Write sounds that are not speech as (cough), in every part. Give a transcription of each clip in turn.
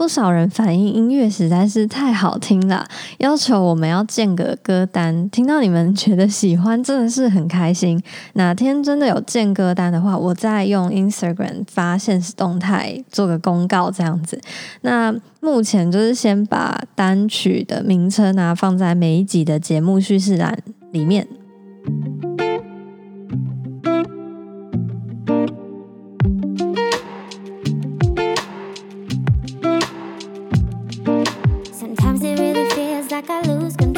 不少人反映音乐实在是太好听了，要求我们要建个歌单。听到你们觉得喜欢，真的是很开心。哪天真的有建歌单的话，我再用 Instagram 发现实动态做个公告这样子。那目前就是先把单曲的名称啊放在每一集的节目叙事栏里面。blues.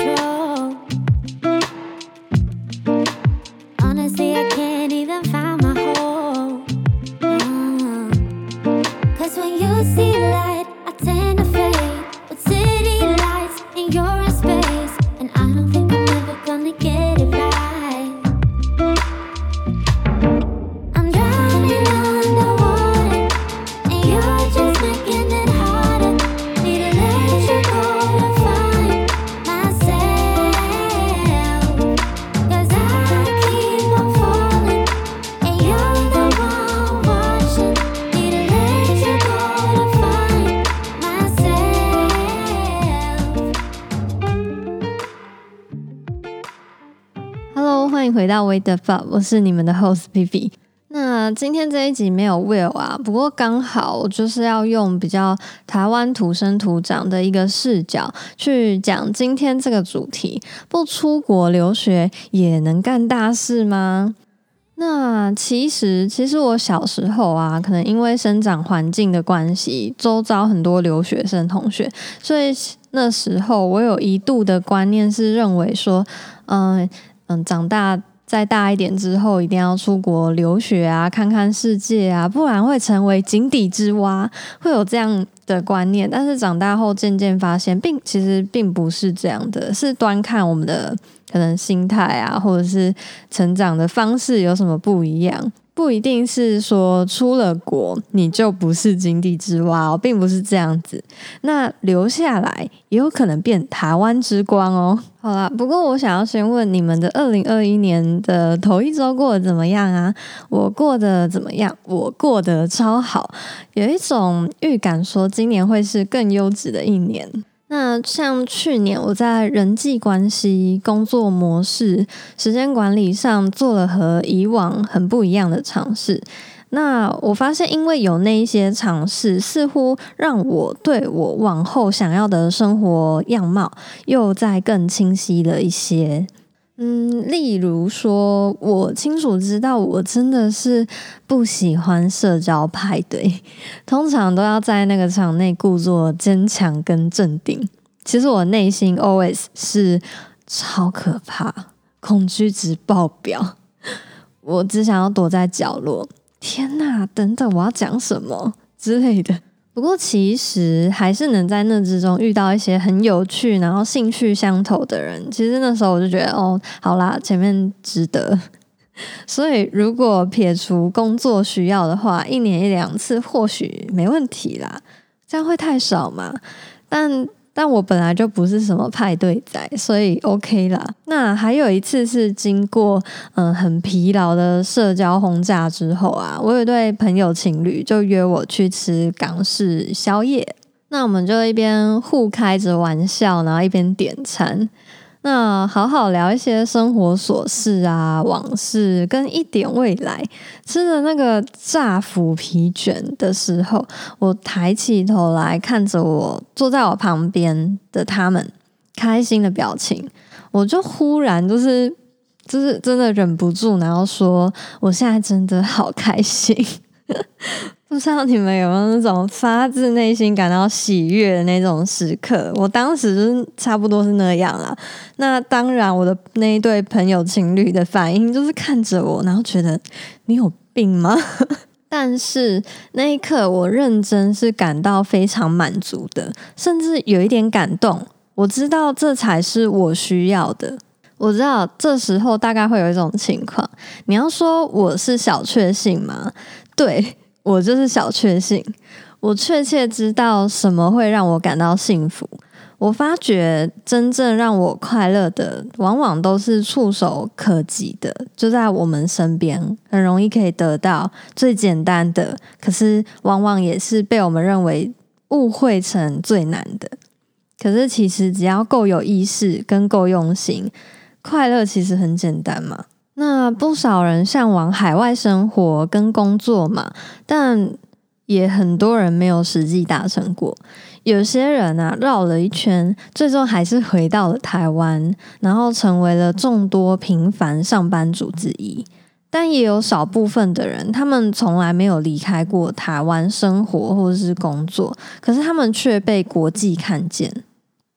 回到 wait the fuck，我是你们的 Host P P。那今天这一集没有 Will 啊，不过刚好就是要用比较台湾土生土长的一个视角去讲今天这个主题：不出国留学也能干大事吗？那其实，其实我小时候啊，可能因为生长环境的关系，周遭很多留学生同学，所以那时候我有一度的观念是认为说，嗯。长大再大一点之后，一定要出国留学啊，看看世界啊，不然会成为井底之蛙，会有这样的观念。但是长大后渐渐发现，并其实并不是这样的，是端看我们的可能心态啊，或者是成长的方式有什么不一样。不一定是说出了国你就不是井底之蛙哦，并不是这样子。那留下来也有可能变台湾之光哦。好啦，不过我想要先问你们的二零二一年的头一周过得怎么样啊？我过得怎么样？我过得超好，有一种预感说今年会是更优质的一年。那像去年我在人际关系、工作模式、时间管理上做了和以往很不一样的尝试。那我发现，因为有那一些尝试，似乎让我对我往后想要的生活样貌又在更清晰了一些。嗯，例如说，我清楚知道，我真的是不喜欢社交派对，通常都要在那个场内故作坚强跟镇定。其实我内心 always 是超可怕，恐惧值爆表，我只想要躲在角落。天哪，等等，我要讲什么之类的。不过，其实还是能在那之中遇到一些很有趣，然后兴趣相投的人。其实那时候我就觉得，哦，好啦，前面值得。(laughs) 所以，如果撇除工作需要的话，一年一两次或许没问题啦。这样会太少嘛？但。但我本来就不是什么派对仔，所以 OK 啦。那还有一次是经过嗯很疲劳的社交轰炸之后啊，我有对朋友情侣就约我去吃港式宵夜，那我们就一边互开着玩笑，然后一边点餐。那好好聊一些生活琐事啊、往事跟一点未来。吃的那个炸腐皮卷的时候，我抬起头来看着我坐在我旁边的他们开心的表情，我就忽然就是 (laughs) 就是真的忍不住，然后说：“我现在真的好开心。”不知道你们有没有那种发自内心感到喜悦的那种时刻？我当时差不多是那样啦。那当然，我的那一对朋友情侣的反应就是看着我，然后觉得你有病吗？(laughs) 但是那一刻，我认真是感到非常满足的，甚至有一点感动。我知道这才是我需要的。我知道这时候大概会有一种情况，你要说我是小确幸吗？对。我就是小确幸，我确切知道什么会让我感到幸福。我发觉真正让我快乐的，往往都是触手可及的，就在我们身边，很容易可以得到最简单的，可是往往也是被我们认为误会成最难的。可是其实只要够有意识跟够用心，快乐其实很简单嘛。那不少人向往海外生活跟工作嘛，但也很多人没有实际达成过。有些人啊，绕了一圈，最终还是回到了台湾，然后成为了众多平凡上班族之一。但也有少部分的人，他们从来没有离开过台湾生活或者是工作，可是他们却被国际看见。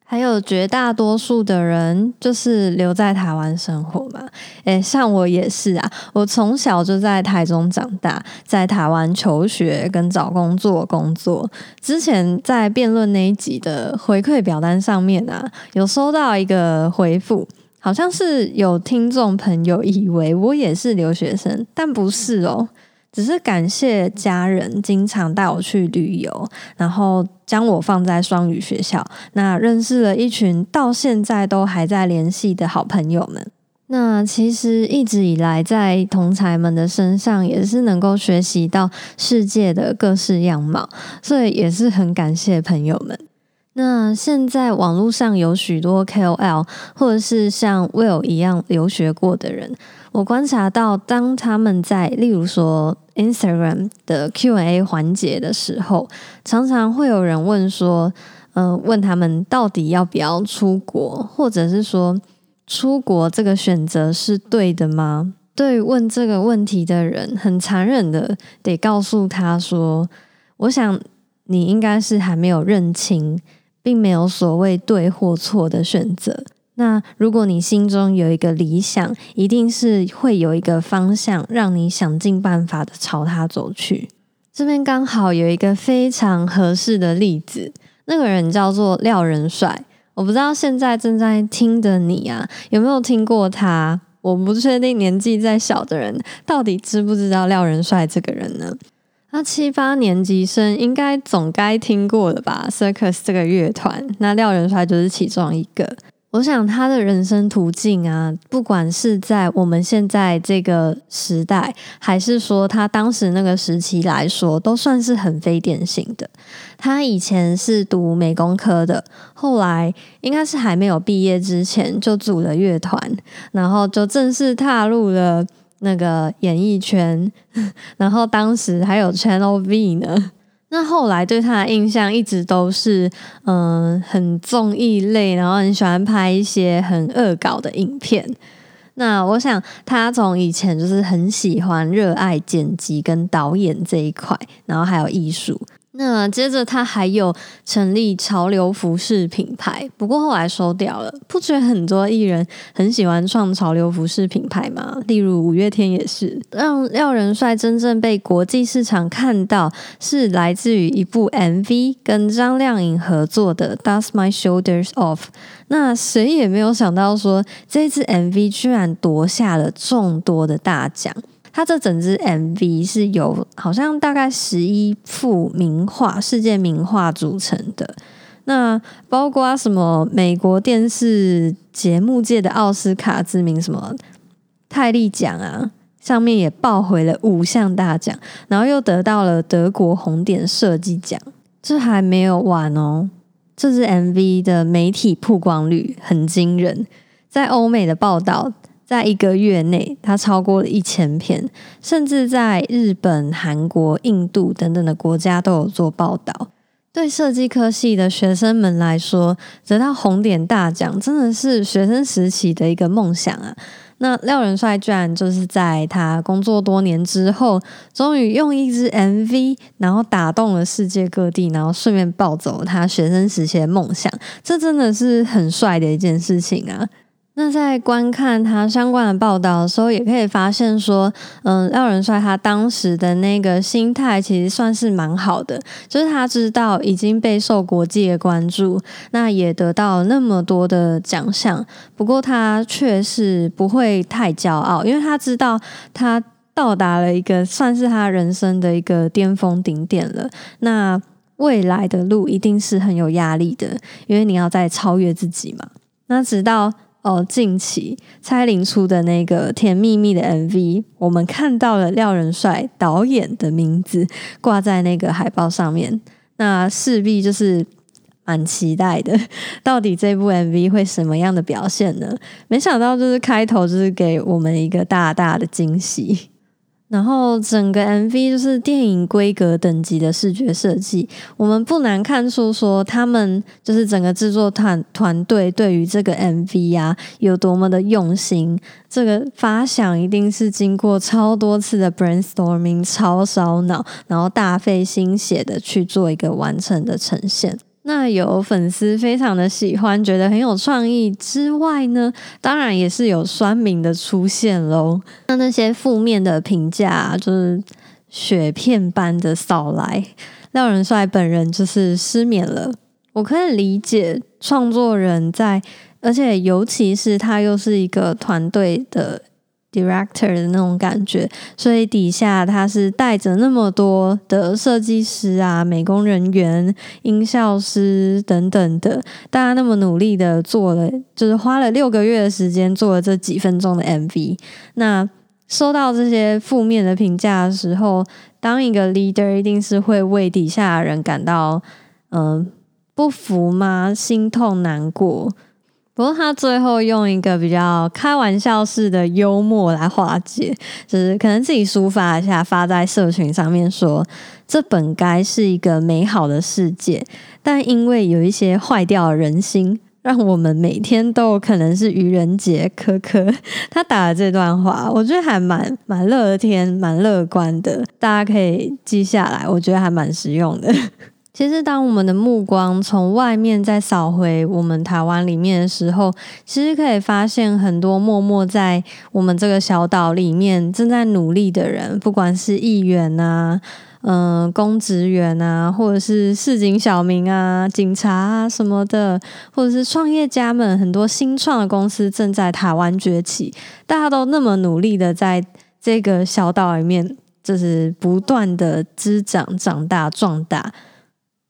还有绝大多数的人就是留在台湾生活嘛，诶，像我也是啊，我从小就在台中长大，在台湾求学跟找工作工作。之前在辩论那一集的回馈表单上面啊，有收到一个回复。好像是有听众朋友以为我也是留学生，但不是哦，只是感谢家人经常带我去旅游，然后将我放在双语学校，那认识了一群到现在都还在联系的好朋友们。那其实一直以来在同才们的身上也是能够学习到世界的各式样貌，所以也是很感谢朋友们。那现在网络上有许多 KOL，或者是像 Will 一样留学过的人，我观察到，当他们在例如说 Instagram 的 Q&A 环节的时候，常常会有人问说，嗯，问他们到底要不要出国，或者是说出国这个选择是对的吗？对问这个问题的人，很残忍的得告诉他说，我想你应该是还没有认清。并没有所谓对或错的选择。那如果你心中有一个理想，一定是会有一个方向，让你想尽办法的朝它走去。这边刚好有一个非常合适的例子，那个人叫做廖仁帅。我不知道现在正在听的你啊，有没有听过他？我不确定年纪再小的人到底知不知道廖仁帅这个人呢？那七八年级生应该总该听过了吧？Circus 这个乐团，那廖仁帅就是其中一个。我想他的人生途径啊，不管是在我们现在这个时代，还是说他当时那个时期来说，都算是很非典型的。他以前是读美工科的，后来应该是还没有毕业之前就组了乐团，然后就正式踏入了。那个演艺圈，(laughs) 然后当时还有 Channel V 呢。那后来对他的印象一直都是，嗯，很综艺类，然后很喜欢拍一些很恶搞的影片。那我想他从以前就是很喜欢、热爱剪辑跟导演这一块，然后还有艺术。那接着他还有成立潮流服饰品牌，不过后来收掉了。不觉得很多艺人很喜欢创潮流服饰品牌吗？例如五月天也是。让廖仁帅真正被国际市场看到，是来自于一部 MV，跟张靓颖合作的《Dust My Shoulders Off》。那谁也没有想到，说这支 MV 居然夺下了众多的大奖。他这整支 MV 是由好像大概十一幅名画、世界名画组成的。那包括什么美国电视节目界的奥斯卡知名什么泰利奖啊，上面也报回了五项大奖，然后又得到了德国红点设计奖。这还没有完哦，这支 MV 的媒体曝光率很惊人，在欧美的报道。在一个月内，它超过了一千篇，甚至在日本、韩国、印度等等的国家都有做报道。对设计科系的学生们来说，得到红点大奖真的是学生时期的一个梦想啊！那廖仁帅居然就是在他工作多年之后，终于用一支 MV，然后打动了世界各地，然后顺便抱走他学生时期的梦想，这真的是很帅的一件事情啊！那在观看他相关的报道的时候，也可以发现说，嗯，廖仁帅他当时的那个心态其实算是蛮好的，就是他知道已经备受国际的关注，那也得到那么多的奖项，不过他却是不会太骄傲，因为他知道他到达了一个算是他人生的一个巅峰顶点了。那未来的路一定是很有压力的，因为你要再超越自己嘛。那直到。哦，近期蔡琳出的那个《甜蜜蜜》的 MV，我们看到了廖仁帅导演的名字挂在那个海报上面。那势必就是蛮期待的。(laughs) 到底这部 MV 会什么样的表现呢？没想到就是开头就是给我们一个大大的惊喜。然后整个 MV 就是电影规格等级的视觉设计，我们不难看出说他们就是整个制作团团队对于这个 MV 啊有多么的用心。这个发想一定是经过超多次的 brainstorming，超烧脑，然后大费心血的去做一个完成的呈现。那有粉丝非常的喜欢，觉得很有创意之外呢，当然也是有酸民的出现喽。那那些负面的评价就是雪片般的扫来，廖仁帅本人就是失眠了。我可以理解创作人在，而且尤其是他又是一个团队的。Director 的那种感觉，所以底下他是带着那么多的设计师啊、美工人员、音效师等等的，大家那么努力的做了，就是花了六个月的时间做了这几分钟的 MV。那收到这些负面的评价的时候，当一个 leader 一定是会为底下的人感到嗯不服吗？心痛难过。不过他最后用一个比较开玩笑式的幽默来化解，就是可能自己抒发一下，发在社群上面说，这本该是一个美好的世界，但因为有一些坏掉的人心，让我们每天都可能是愚人节。科科他打的这段话，我觉得还蛮蛮乐天、蛮乐观的，大家可以记下来，我觉得还蛮实用的。其实，当我们的目光从外面再扫回我们台湾里面的时候，其实可以发现很多默默在我们这个小岛里面正在努力的人，不管是议员啊、嗯公职员啊，或者是市井小民啊、警察啊什么的，或者是创业家们，很多新创的公司正在台湾崛起，大家都那么努力的在这个小岛里面，就是不断的滋长、长大、壮大。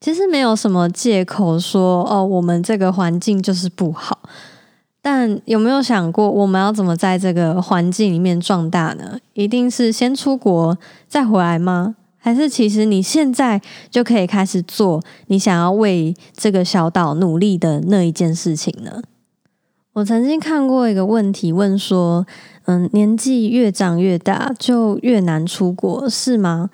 其实没有什么借口说哦，我们这个环境就是不好。但有没有想过，我们要怎么在这个环境里面壮大呢？一定是先出国再回来吗？还是其实你现在就可以开始做你想要为这个小岛努力的那一件事情呢？我曾经看过一个问题，问说：嗯，年纪越长越大，就越难出国，是吗？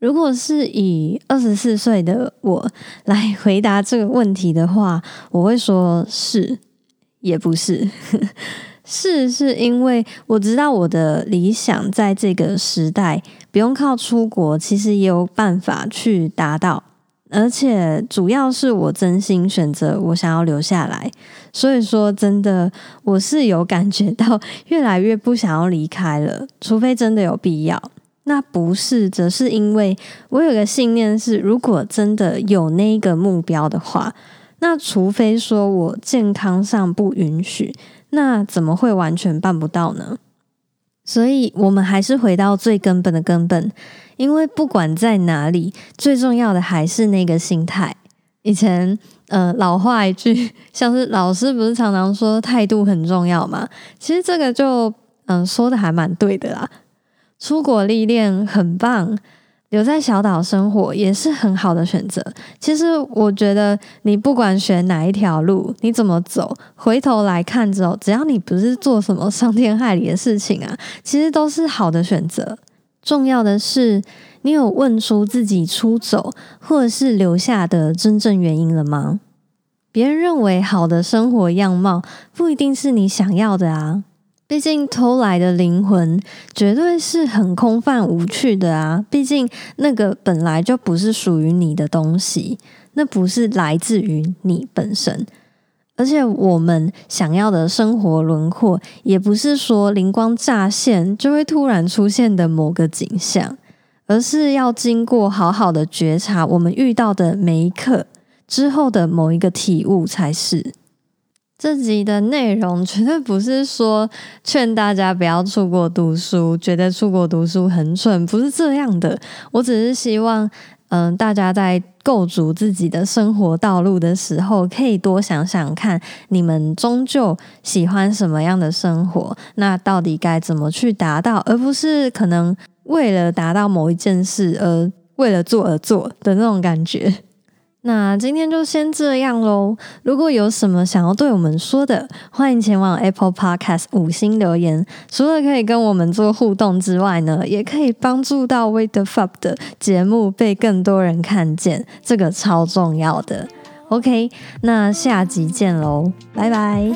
如果是以二十四岁的我来回答这个问题的话，我会说是，也不是。(laughs) 是，是因为我知道我的理想在这个时代不用靠出国，其实也有办法去达到。而且主要是我真心选择我想要留下来，所以说真的我是有感觉到越来越不想要离开了，除非真的有必要。那不是，则是因为我有个信念是，如果真的有那个目标的话，那除非说我健康上不允许，那怎么会完全办不到呢？所以，我们还是回到最根本的根本，因为不管在哪里，最重要的还是那个心态。以前，呃，老话一句，像是老师不是常常说态度很重要吗？其实这个就，嗯，说的还蛮对的啦。出国历练很棒，留在小岛生活也是很好的选择。其实我觉得，你不管选哪一条路，你怎么走，回头来看之后，只要你不是做什么伤天害理的事情啊，其实都是好的选择。重要的是，你有问出自己出走或者是留下的真正原因了吗？别人认为好的生活样貌，不一定是你想要的啊。毕竟偷来的灵魂绝对是很空泛无趣的啊！毕竟那个本来就不是属于你的东西，那不是来自于你本身。而且我们想要的生活轮廓，也不是说灵光乍现就会突然出现的某个景象，而是要经过好好的觉察我们遇到的每一刻之后的某一个体悟才是。这集的内容绝对不是说劝大家不要出国读书，觉得出国读书很蠢，不是这样的。我只是希望，嗯，大家在构筑自己的生活道路的时候，可以多想想看，你们终究喜欢什么样的生活，那到底该怎么去达到，而不是可能为了达到某一件事而为了做而做的那种感觉。那今天就先这样喽。如果有什么想要对我们说的，欢迎前往 Apple Podcast 五星留言。除了可以跟我们做互动之外呢，也可以帮助到 Wait the Fuck 的节目被更多人看见，这个超重要的。OK，那下集见喽，拜拜。